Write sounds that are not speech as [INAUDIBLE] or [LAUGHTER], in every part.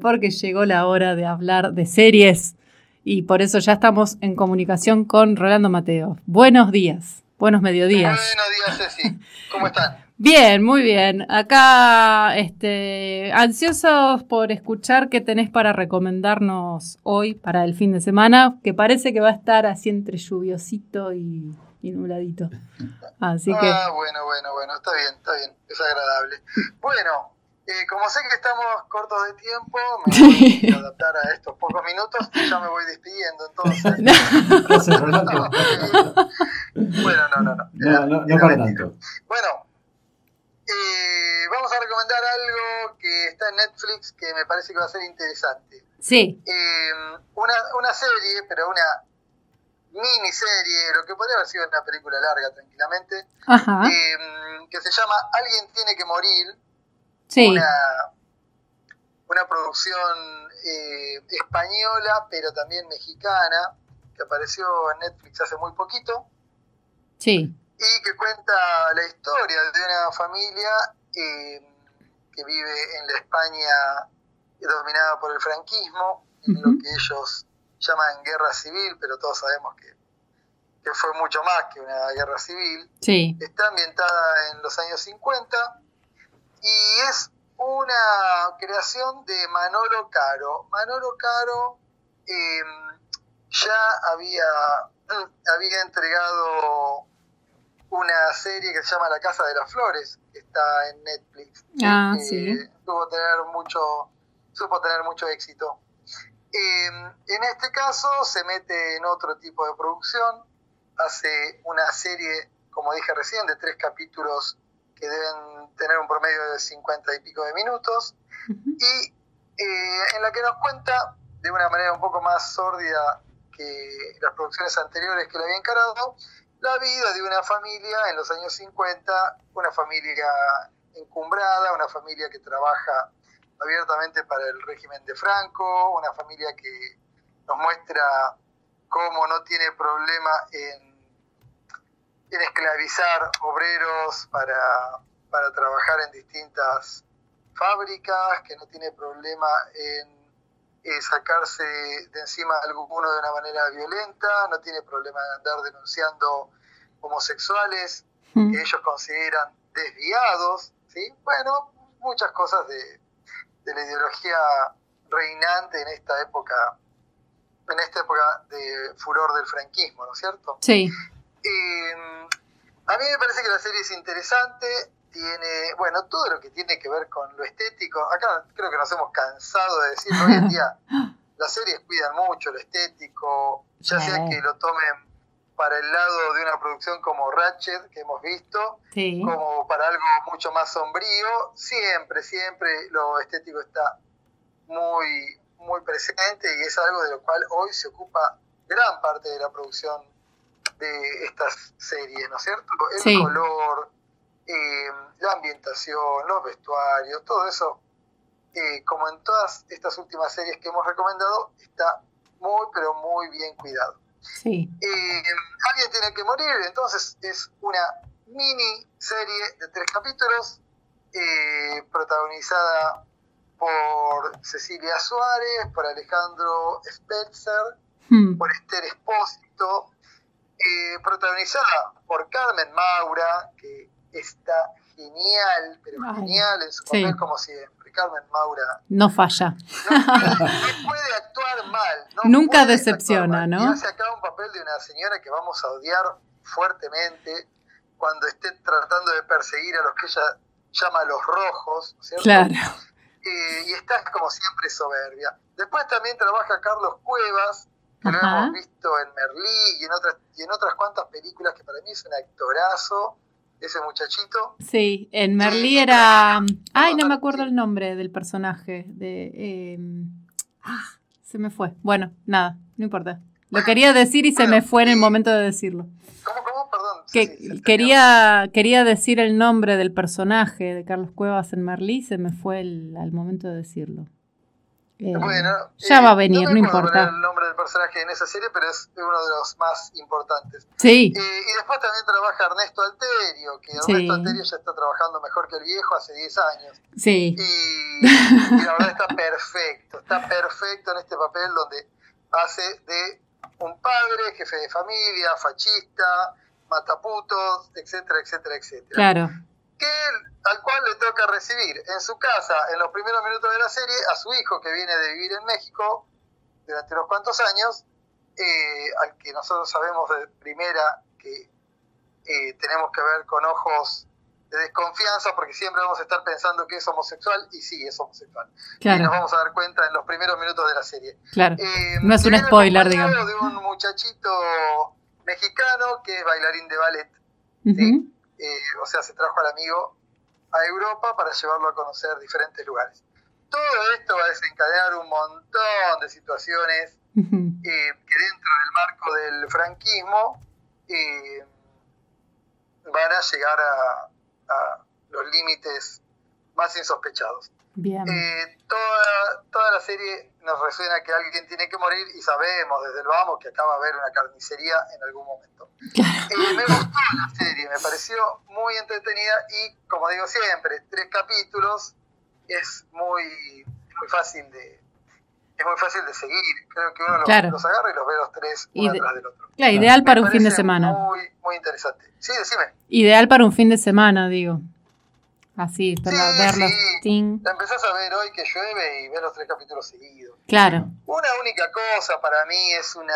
porque llegó la hora de hablar de series y por eso ya estamos en comunicación con Rolando Mateo. Buenos días, buenos mediodías. Buenos días, Ceci. ¿Cómo están? Bien, muy bien. Acá, este, ansiosos por escuchar qué tenés para recomendarnos hoy para el fin de semana, que parece que va a estar así entre lluviosito y, nubladito. Así que. Ah, bueno, bueno, bueno, está bien, está bien, es agradable. Bueno, eh, como sé que estamos cortos de tiempo, me [LAUGHS] voy a adaptar a estos pocos minutos y ya me voy despidiendo, entonces. [LAUGHS] [LAUGHS] bueno, no, no, no. no, no, no para tanto. Bueno, eh, vamos a recomendar algo que está en Netflix que me parece que va a ser interesante. Sí. Eh, una, una serie, pero una miniserie, lo que podría haber sido una película larga tranquilamente, Ajá. Eh, que se llama Alguien tiene que morir Sí. una, una producción eh, española, pero también mexicana, que apareció en Netflix hace muy poquito, Sí. y que cuenta la historia de una familia eh, que vive en la España dominada por el franquismo, en lo que ellos llaman guerra civil, pero todos sabemos que, que fue mucho más que una guerra civil. Sí. Está ambientada en los años 50 y es una creación de Manolo Caro. Manolo Caro eh, ya había, [CLEARS THROAT] había entregado una serie que se llama La Casa de las Flores, que está en Netflix. Ah, que sí. Supo tener mucho, supo tener mucho éxito. Eh, en este caso se mete en otro tipo de producción, hace una serie, como dije recién, de tres capítulos que deben tener un promedio de 50 y pico de minutos, y eh, en la que nos cuenta de una manera un poco más sórdida que las producciones anteriores que la había encarado, la vida de una familia en los años 50, una familia encumbrada, una familia que trabaja abiertamente para el régimen de Franco, una familia que nos muestra cómo no tiene problema en, en esclavizar obreros para, para trabajar en distintas fábricas, que no tiene problema en eh, sacarse de encima a alguno de una manera violenta, no tiene problema en andar denunciando homosexuales Mm. que ellos consideran desviados, ¿sí? Bueno, muchas cosas de, de la ideología reinante en esta época, en esta época de furor del franquismo, ¿no es cierto? Sí. Eh, a mí me parece que la serie es interesante, tiene, bueno, todo lo que tiene que ver con lo estético, acá creo que nos hemos cansado de decir [LAUGHS] hoy en día, las series cuidan mucho lo estético, ya Sí. sea que lo tomen para el lado de una producción como Ratchet, que hemos visto, Sí. como para algo mucho más sombrío, siempre, siempre lo estético está muy, muy presente y es algo de lo cual hoy se ocupa gran parte de la producción de estas series, ¿no es cierto? El Sí. color, eh, la ambientación, los vestuarios, todo eso, eh, como en todas estas últimas series que hemos recomendado, está muy, pero muy bien cuidado. Sí. Eh, alguien tiene que morir, entonces es una mini serie de tres capítulos, eh, protagonizada por Cecilia Suárez, por Alejandro Spetzer, Mm. por Esther Espósito, eh, protagonizada por Carmen Maura, que está genial, pero Ay, genial en su sí. papel como siempre. Carmen Maura No falla. no puede, no puede actuar mal. no Nunca decepciona, mal. ¿no? Y hace acá un papel de una señora que vamos a odiar fuertemente cuando esté tratando de perseguir a los que ella llama los rojos, ¿no es ¿cierto? Claro. Eh, y está como siempre soberbia. Después también trabaja Carlos Cuevas, que lo hemos visto en Merlí y en otras y en otras cuantas películas que para mí es un actorazo, ese muchachito. Sí, en Merlí era. Ay, no me acuerdo el nombre del personaje. De. eh, Ah, se me fue. Bueno, nada, no importa. Lo quería decir y se me fue en el momento de decirlo. ¿Cómo, cómo? Perdón. Que sí, sí, se quería, quería decir el nombre del personaje de Carlos Cuevas en Merlí, se me fue el- al momento de decirlo. Eh, Bueno, ya eh, va a venir, me no acuerdo importa. el nombre del personaje en esa serie, pero es uno de los más importantes. Sí, Eh, y después también trabaja Ernesto Alterio, que Sí. Ernesto Alterio ya está trabajando mejor que el viejo hace 10 años. sí, Y, y la verdad está perfecto, está perfecto en este papel donde hace de un padre, jefe de familia, fachista, mataputos, etcétera, etcétera, etcétera. claro. Que él- al cual le toca recibir en su casa, en los primeros minutos de la serie, a su hijo que viene de vivir en México durante unos cuantos años, eh, al que nosotros sabemos de primera que eh, tenemos que ver con ojos de desconfianza porque siempre vamos a estar pensando que es homosexual y sí es homosexual. Y nos vamos a dar cuenta en los primeros minutos de la serie. claro. Eh, No es un spoiler, digamos. de un muchachito mexicano que es bailarín de ballet. Ujú, Eh, o sea, se trajo al amigo a Europa para llevarlo a conocer diferentes lugares. Todo esto va a desencadenar un montón de situaciones eh, que dentro del marco del franquismo eh, van a llegar a, a los límites más insospechados. Bien. Eh, toda, toda la serie nos resuena que alguien tiene que morir y sabemos desde el vamos que acaba de haber una carnicería en algún momento. Claro. Eh, me gustó la serie, me pareció muy entretenida y, como digo siempre, tres capítulos es muy, muy fácil de es muy fácil de seguir. Creo que uno los, Claro. los agarra y los ve los tres uno de- atrás del otro. Claro, ideal para Me un fin de semana. Muy, muy interesante. Sí, decime. Ideal para un fin de semana, digo. Así, para Sí, verlos. sí. Empezás a ver hoy que llueve y ves los tres capítulos seguidos. Claro. Una única cosa para mí es una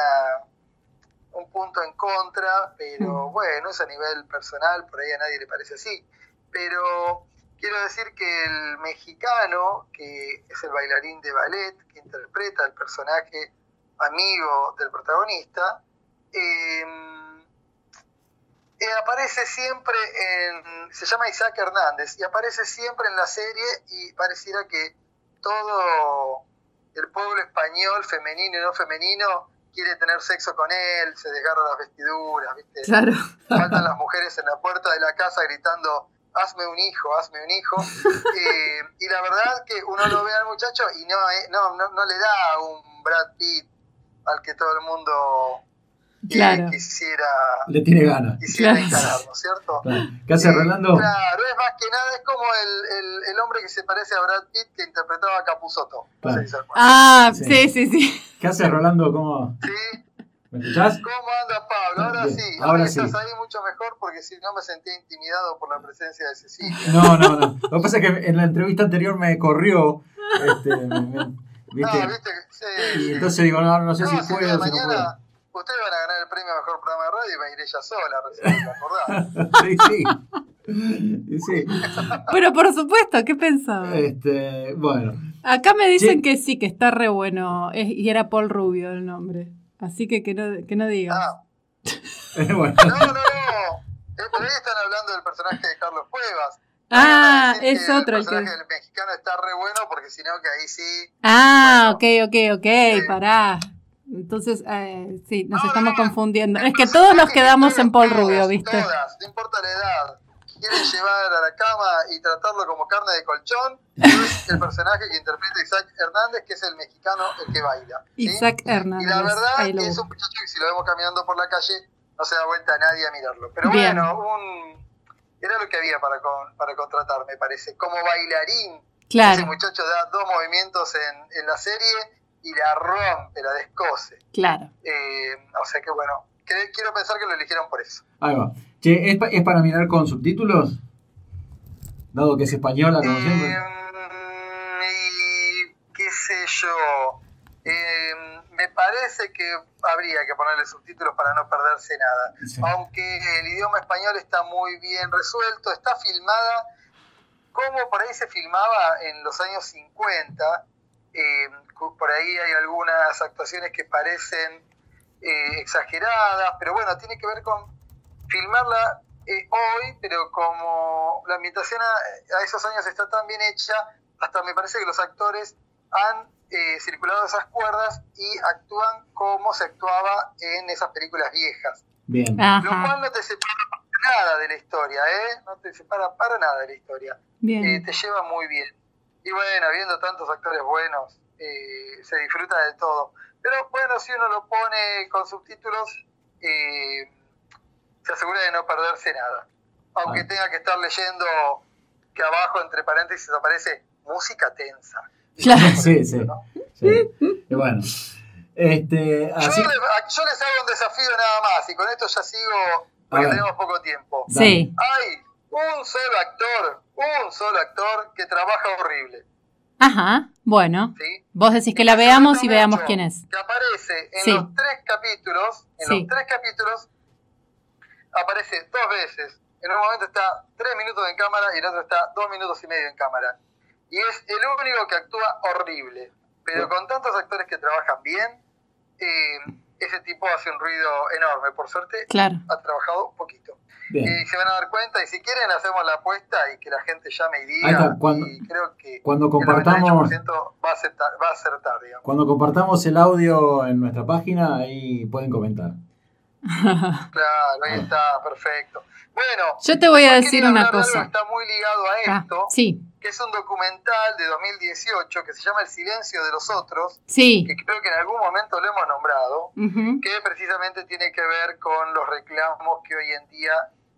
un punto en contra, pero Mm. bueno, es a nivel personal, por ahí a nadie le parece así. Pero quiero decir que el mexicano, que es el bailarín de ballet, que interpreta al personaje amigo del protagonista, eh, eh, aparece siempre en. Se llama Isaac Hernández, y aparece siempre en la serie y pareciera que todo el pueblo español, femenino y no femenino, quiere tener sexo con él, se desgarra las vestiduras, ¿viste? Claro. Faltan las mujeres en la puerta de la casa gritando, hazme un hijo, hazme un hijo. [LAUGHS] Eh, y la verdad que uno lo ve al muchacho y no, eh, no, no, no le da un Brad Pitt al que todo el mundo Claro. quisiera, Le tiene ganas. quisiera Claro. encarar, ¿no es cierto? Claro. ¿Qué hace Eh, Rolando? Claro, es más que nada, es como el, el, el hombre que se parece a Brad Pitt que interpretaba a Capuzotto. No sé si. Ah, Sí. sí, sí, sí. ¿Qué hace Rolando? ¿Cómo? ¿Sí? ¿Me escuchás? ¿Cómo anda Pablo? Ahora Bien, sí, ahora ahora sí. estás ahí mucho mejor porque si no me sentía intimidado por la presencia de Cecilia. No, no, no. Lo que pasa es que en la entrevista anterior me corrió. Este, me- me- ¿viste? Ah, viste sí, Y sí. entonces digo, no, no sé No, si si puedo o si no puedo. Ustedes van a ganar el premio a mejor programa de radio y va a ir ella sola, recién, ¿te acordás? [LAUGHS] Sí, sí. Pero por supuesto, ¿qué pensaba? Este, bueno. Acá me dicen Sí. que sí, que está re bueno. Es- y era Paul Rubio el nombre. Así que que no, que no digas. Ah, [LAUGHS] bueno. no, no, no. Eh, por ahí están hablando del personaje de Carlos Cuevas. Ah, es que otro el El que. personaje del mexicano está re bueno porque si no, que ahí sí. Ah, Bueno. ok, ok, ok, pará. Entonces, eh, sí, nos No, estamos no, confundiendo. Es que todos nos que quedamos en Paul todas, Rubio, ¿viste? Todas, no importa la edad. Quieren llevar a la cama y tratarlo como carne de colchón. [LAUGHS] Es el personaje que interpreta Isaac Hernández, que es el mexicano el que baila. ¿sí? Isaac Y Hernández. la verdad es un muchacho que si lo vemos caminando por la calle no se da vuelta a nadie a mirarlo. Pero Bien. bueno, un, era lo que había para, con- para contratar, me parece. Como bailarín, ese Claro, muchacho da dos movimientos en, en la serie y la rompe, la descose. claro. Eh, o sea que bueno, cre- quiero pensar que lo eligieron por eso. Ahí va. Che, ¿es, pa- ¿es para mirar con subtítulos? Dado que es española, como siempre. Eh, y qué sé yo. Eh, me parece que habría que ponerle subtítulos para no perderse nada. Sí. Aunque el idioma español está muy bien resuelto, está filmada como por ahí se filmaba en los años 50. Eh, por ahí hay algunas actuaciones que parecen eh, exageradas, pero bueno, tiene que ver con filmarla eh, hoy, pero como la ambientación a, a esos años está tan bien hecha, hasta me parece que los actores han eh, circulado esas cuerdas y actúan como se actuaba en esas películas viejas. Bien. Lo cual no te separa para nada de la historia, ¿eh? No te separa para nada de la historia. Eh, bien. te lleva muy bien. Y bueno, habiendo tantos actores buenos, eh, se disfruta de todo. Pero bueno, si uno lo pone con subtítulos, eh, se asegura de no perderse nada. Aunque Ah. tenga que estar leyendo que abajo, entre paréntesis, aparece música tensa. Claro. Sí, sí. ¿no? sí. Y bueno, este, Yo, les hago un desafío nada más, y con esto ya sigo, porque tenemos poco tiempo. Sí. Hay un solo actor, un solo actor que trabaja horrible. Ajá. Bueno. ¿sí? Vos decís que la veamos y veamos quién es. Que aparece en Sí. los tres capítulos, en Sí. los tres capítulos, aparece dos veces. En un momento está tres minutos en cámara y en otro está dos minutos y medio en cámara. Y es el único que actúa horrible. Pero con tantos actores que trabajan bien, eh, ese tipo hace un ruido enorme. Por suerte, Claro. ha trabajado un poquito. Bien. Y se van a dar cuenta, y si quieren hacemos la apuesta y que la gente llame y Ahí diga, está, cuando- y creo que Cuando el compartamos, 98% va a acertar, va a acertar, digamos. cuando compartamos el audio en nuestra página, ahí pueden comentar. [LAUGHS] Claro, ahí está, perfecto. Bueno, Yo te voy a decir una de cosa. que está muy ligado a Ah, esto, sí, que es un documental de 2018 que se llama El silencio de los otros, sí. que creo que en algún momento lo hemos nombrado, que precisamente tiene que ver con los reclamos que hoy en día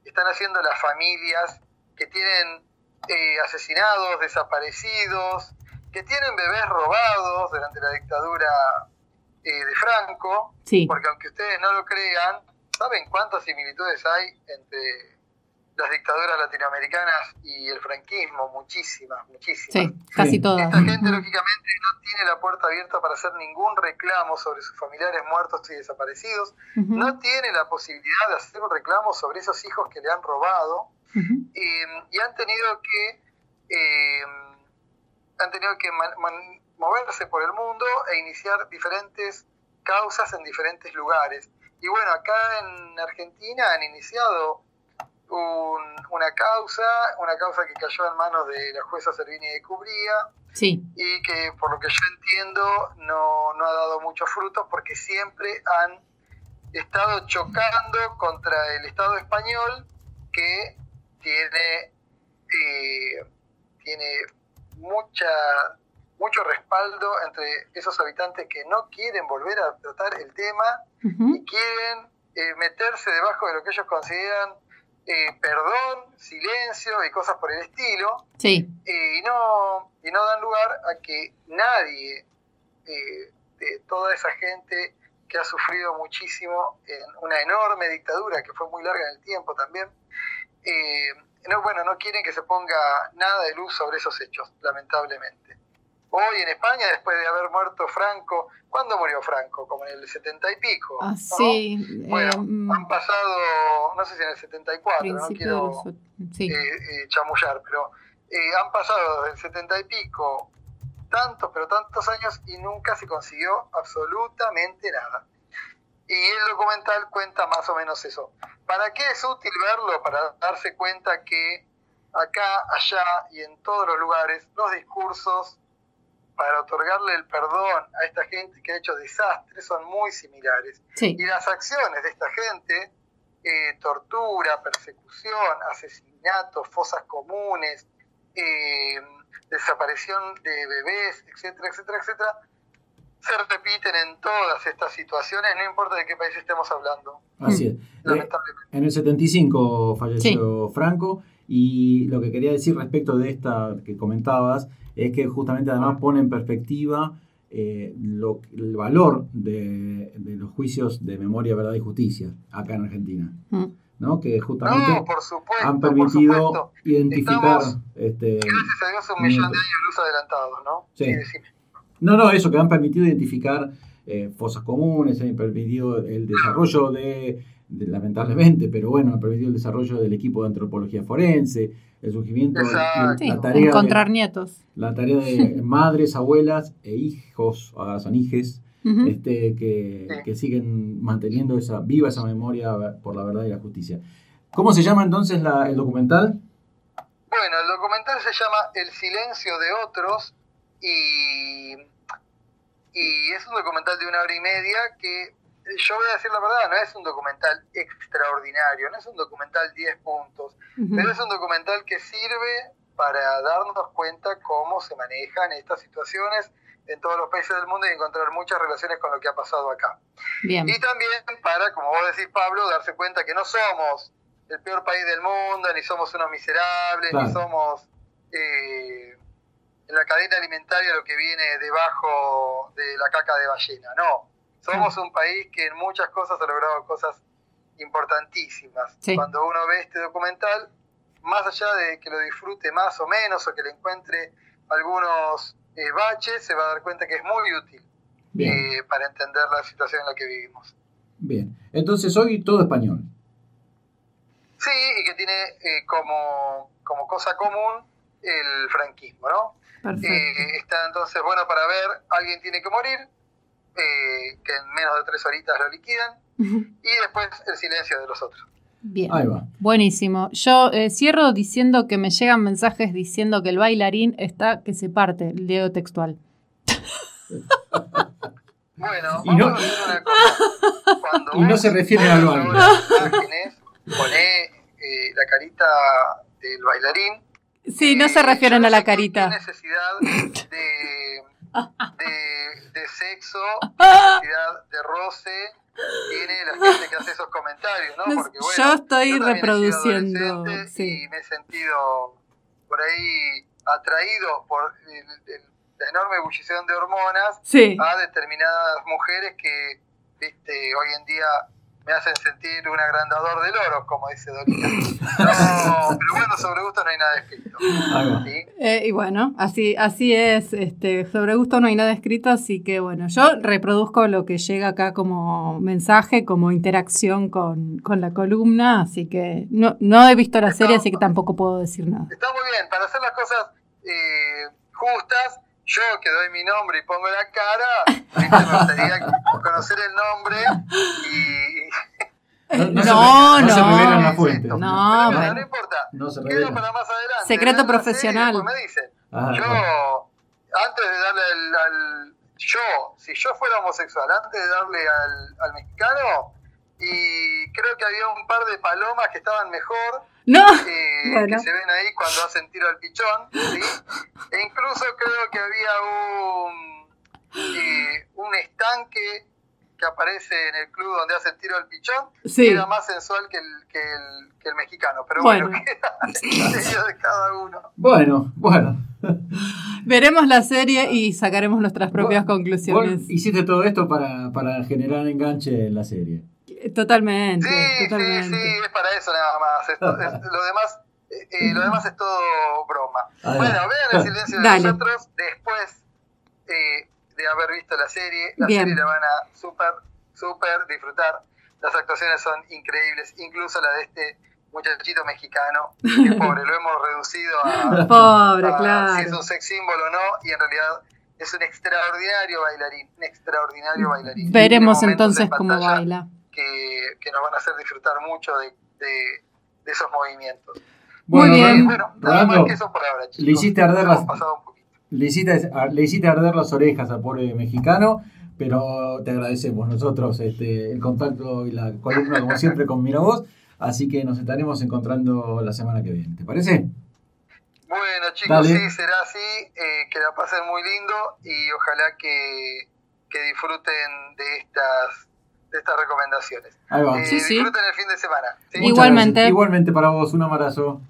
están haciendo las familias que tienen eh, asesinados, desaparecidos, que tienen bebés robados durante la dictadura eh, de Franco, Sí. porque aunque ustedes no lo crean, ¿saben cuántas similitudes hay entre las dictaduras latinoamericanas y el franquismo? Muchísimas, muchísimas. Sí, casi todas. Esta gente, lógicamente, no tiene la puerta abierta para hacer ningún reclamo sobre sus familiares muertos y desaparecidos. No tiene la posibilidad de hacer un reclamo sobre esos hijos que le han robado. Eh, y han tenido que eh, han tenido que man- man- moverse por el mundo e iniciar diferentes causas en diferentes lugares. Y bueno, acá en Argentina han iniciado un- una causa, una causa que cayó en manos de la jueza Servini de Cubría, Sí, y que por lo que yo entiendo no, no ha dado muchos frutos porque siempre han estado chocando contra el Estado español que tiene, eh, tiene mucha, mucho respaldo entre esos habitantes que no quieren volver a tratar el tema y quieren eh, meterse debajo de lo que ellos consideran eh, perdón, silencio y cosas por el estilo sí, eh, y, no, y no dan lugar a que nadie eh, de toda esa gente que ha sufrido muchísimo en una enorme dictadura que fue muy larga en el tiempo también, eh, no, bueno, no quieren que se ponga nada de luz sobre esos hechos, lamentablemente. Hoy en España, después de haber muerto Franco, ¿cuándo murió Franco? Como en el setenta y pico. Ah, ¿no? sí. Bueno, eh, mm, han pasado, no sé si en el 74, no quiero Sí, eh, eh, chamullar, pero eh, han pasado desde el setenta y pico tantos, pero tantos años y nunca se consiguió absolutamente nada. Y el documental cuenta más o menos eso. ¿Para qué es útil verlo? Para darse cuenta que acá, allá y en todos los lugares, los discursos para otorgarle el perdón a esta gente que ha hecho desastres son muy similares. sí, Y las acciones de esta gente, eh, tortura, persecución, asesinatos, fosas comunes, eh, desaparición de bebés, etcétera, etcétera, etcétera, se repiten en todas estas situaciones, no importa de qué país estemos hablando, Así es. Eh, lamentablemente. en el 75 falleció Franco y lo que quería decir respecto de esta que comentabas es que justamente además pone en perspectiva eh, lo- el valor de, de los juicios de memoria, verdad y justicia acá en Argentina, Mm. ¿no? Que justamente No, por supuesto, han por permitido supuesto. identificar... Estamos- este, Gracias a Dios un millón de años luz adelantados, ¿no? Sí. decime. No, no, eso, que han permitido identificar eh, fosas comunes, han permitido el desarrollo de, de- lamentablemente, pero bueno, han permitido el desarrollo del equipo de antropología forense, el surgimiento, de sí. la, tarea Encontrar de, nietos. la tarea de [LAUGHS] madres, abuelas e hijos, ahora son hijes, este, que, Sí. que siguen manteniendo esa viva esa memoria por la verdad y la justicia. ¿Cómo se llama entonces la- el documental? Bueno, el documental se llama El silencio de otros y, y es un documental de una hora y media que yo voy a decir la verdad, no es un documental extraordinario, no es un documental 10 puntos, pero es un documental que sirve para darnos cuenta cómo se manejan estas situaciones en todos los países del mundo y encontrar muchas relaciones con lo que ha pasado acá. Bien. Y también para, como vos decís, Pablo, darse cuenta que no somos el peor país del mundo, ni somos unos miserables, ni somos eh, en la cadena alimentaria lo que viene debajo de la caca de ballena. No, somos un país que en muchas cosas ha logrado cosas importantísimas. Cuando uno ve este documental, más allá de que lo disfrute más o menos o que le encuentre algunos eh, baches, se va a dar cuenta que es muy útil eh, para entender la situación en la que vivimos. Bien, entonces hoy todo español. Sí, y que tiene eh, como, como cosa común el franquismo, ¿no? está entonces bueno para ver, alguien tiene que morir, que en menos de tres horitas lo liquidan, y después el silencio de los otros. Bien. Buenísimo. Yo eh, cierro diciendo que me llegan mensajes diciendo que el bailarín está que se parte, el dedo textual. [LAUGHS] bueno, y no, una cosa. Cuando y no se refiere al baile. Poné eh, la carita del bailarín. Sí, no se refieren a la carita. necesidad de, [LAUGHS] de, sexo, [LAUGHS] necesidad de roce tiene la gente que hace esos comentarios, ¿no? Porque, bueno, yo estoy reproduciendo. Y me he sentido por ahí atraído por la enorme ebullición de hormonas a determinadas mujeres que, viste, hoy en día me hacen sentir un agrandador del oro, como dice Dorita. [LAUGHS] No, pero bueno, sobre gusto no hay nada escrito. Eh, y bueno, así, así es, este, sobre gusto no hay nada escrito, así que bueno, yo reproduzco lo que llega acá como mensaje, como interacción con, la columna, así que no, no he visto la serie, así que tampoco puedo decir nada. Está muy bien, para hacer las cosas eh, justas, yo que doy mi nombre y pongo la cara, me gustaría conocer el nombre y... No, no, no, se revelan la fuente. No, no, no importa. No se Quedo para más adelante. Secreto profesional. me dicen. Ah, yo, antes de darle al, Yo, si yo fuera homosexual, antes de darle al, al mexicano, y creo que había un par de palomas que estaban mejor no. Eh, que se ven ahí cuando hacen tiro al pichón. ¿sí? E incluso creo que había un, eh, un estanque que aparece en el club donde hacen tiro al pichón, que era más sensual que el, que el, que el mexicano. Pero bueno, bueno [LAUGHS] de cada uno. Bueno, bueno. Veremos la serie y sacaremos nuestras propias conclusiones. hiciste todo esto para, para generar enganche en la serie. Totalmente, sí, totalmente. Sí, sí, es para eso nada más. lo, demás, eh, eh, lo demás es todo broma. bueno, vean el silencio de nosotros después eh, de haber visto la serie. La serie la van a súper, súper disfrutar. Las actuaciones son increíbles, incluso la de este muchachito mexicano, que [LAUGHS] pobre, lo hemos reducido a, pobre, claro. si es un sex símbolo o no, y en realidad es un extraordinario bailarín, un extraordinario bailarín. Veremos entonces cómo baila que, nos van a hacer disfrutar mucho de, esos movimientos. Muy bien. Bueno, nada más que eso por ahora, chicos. Le hiciste arder las, le hiciste, le hiciste arder las orejas al pobre mexicano, pero te agradecemos nosotros este, el contacto y la columna, como siempre, con Miravoz. Así que nos estaremos encontrando la semana que viene. ¿Te parece? Bueno, chicos, sí, será así. Eh, que la pasen muy lindo y ojalá que, que disfruten de estas de estas recomendaciones. Ahí va. Eh, disfruten el fin de semana. Igualmente. Igualmente para vos, un abrazo.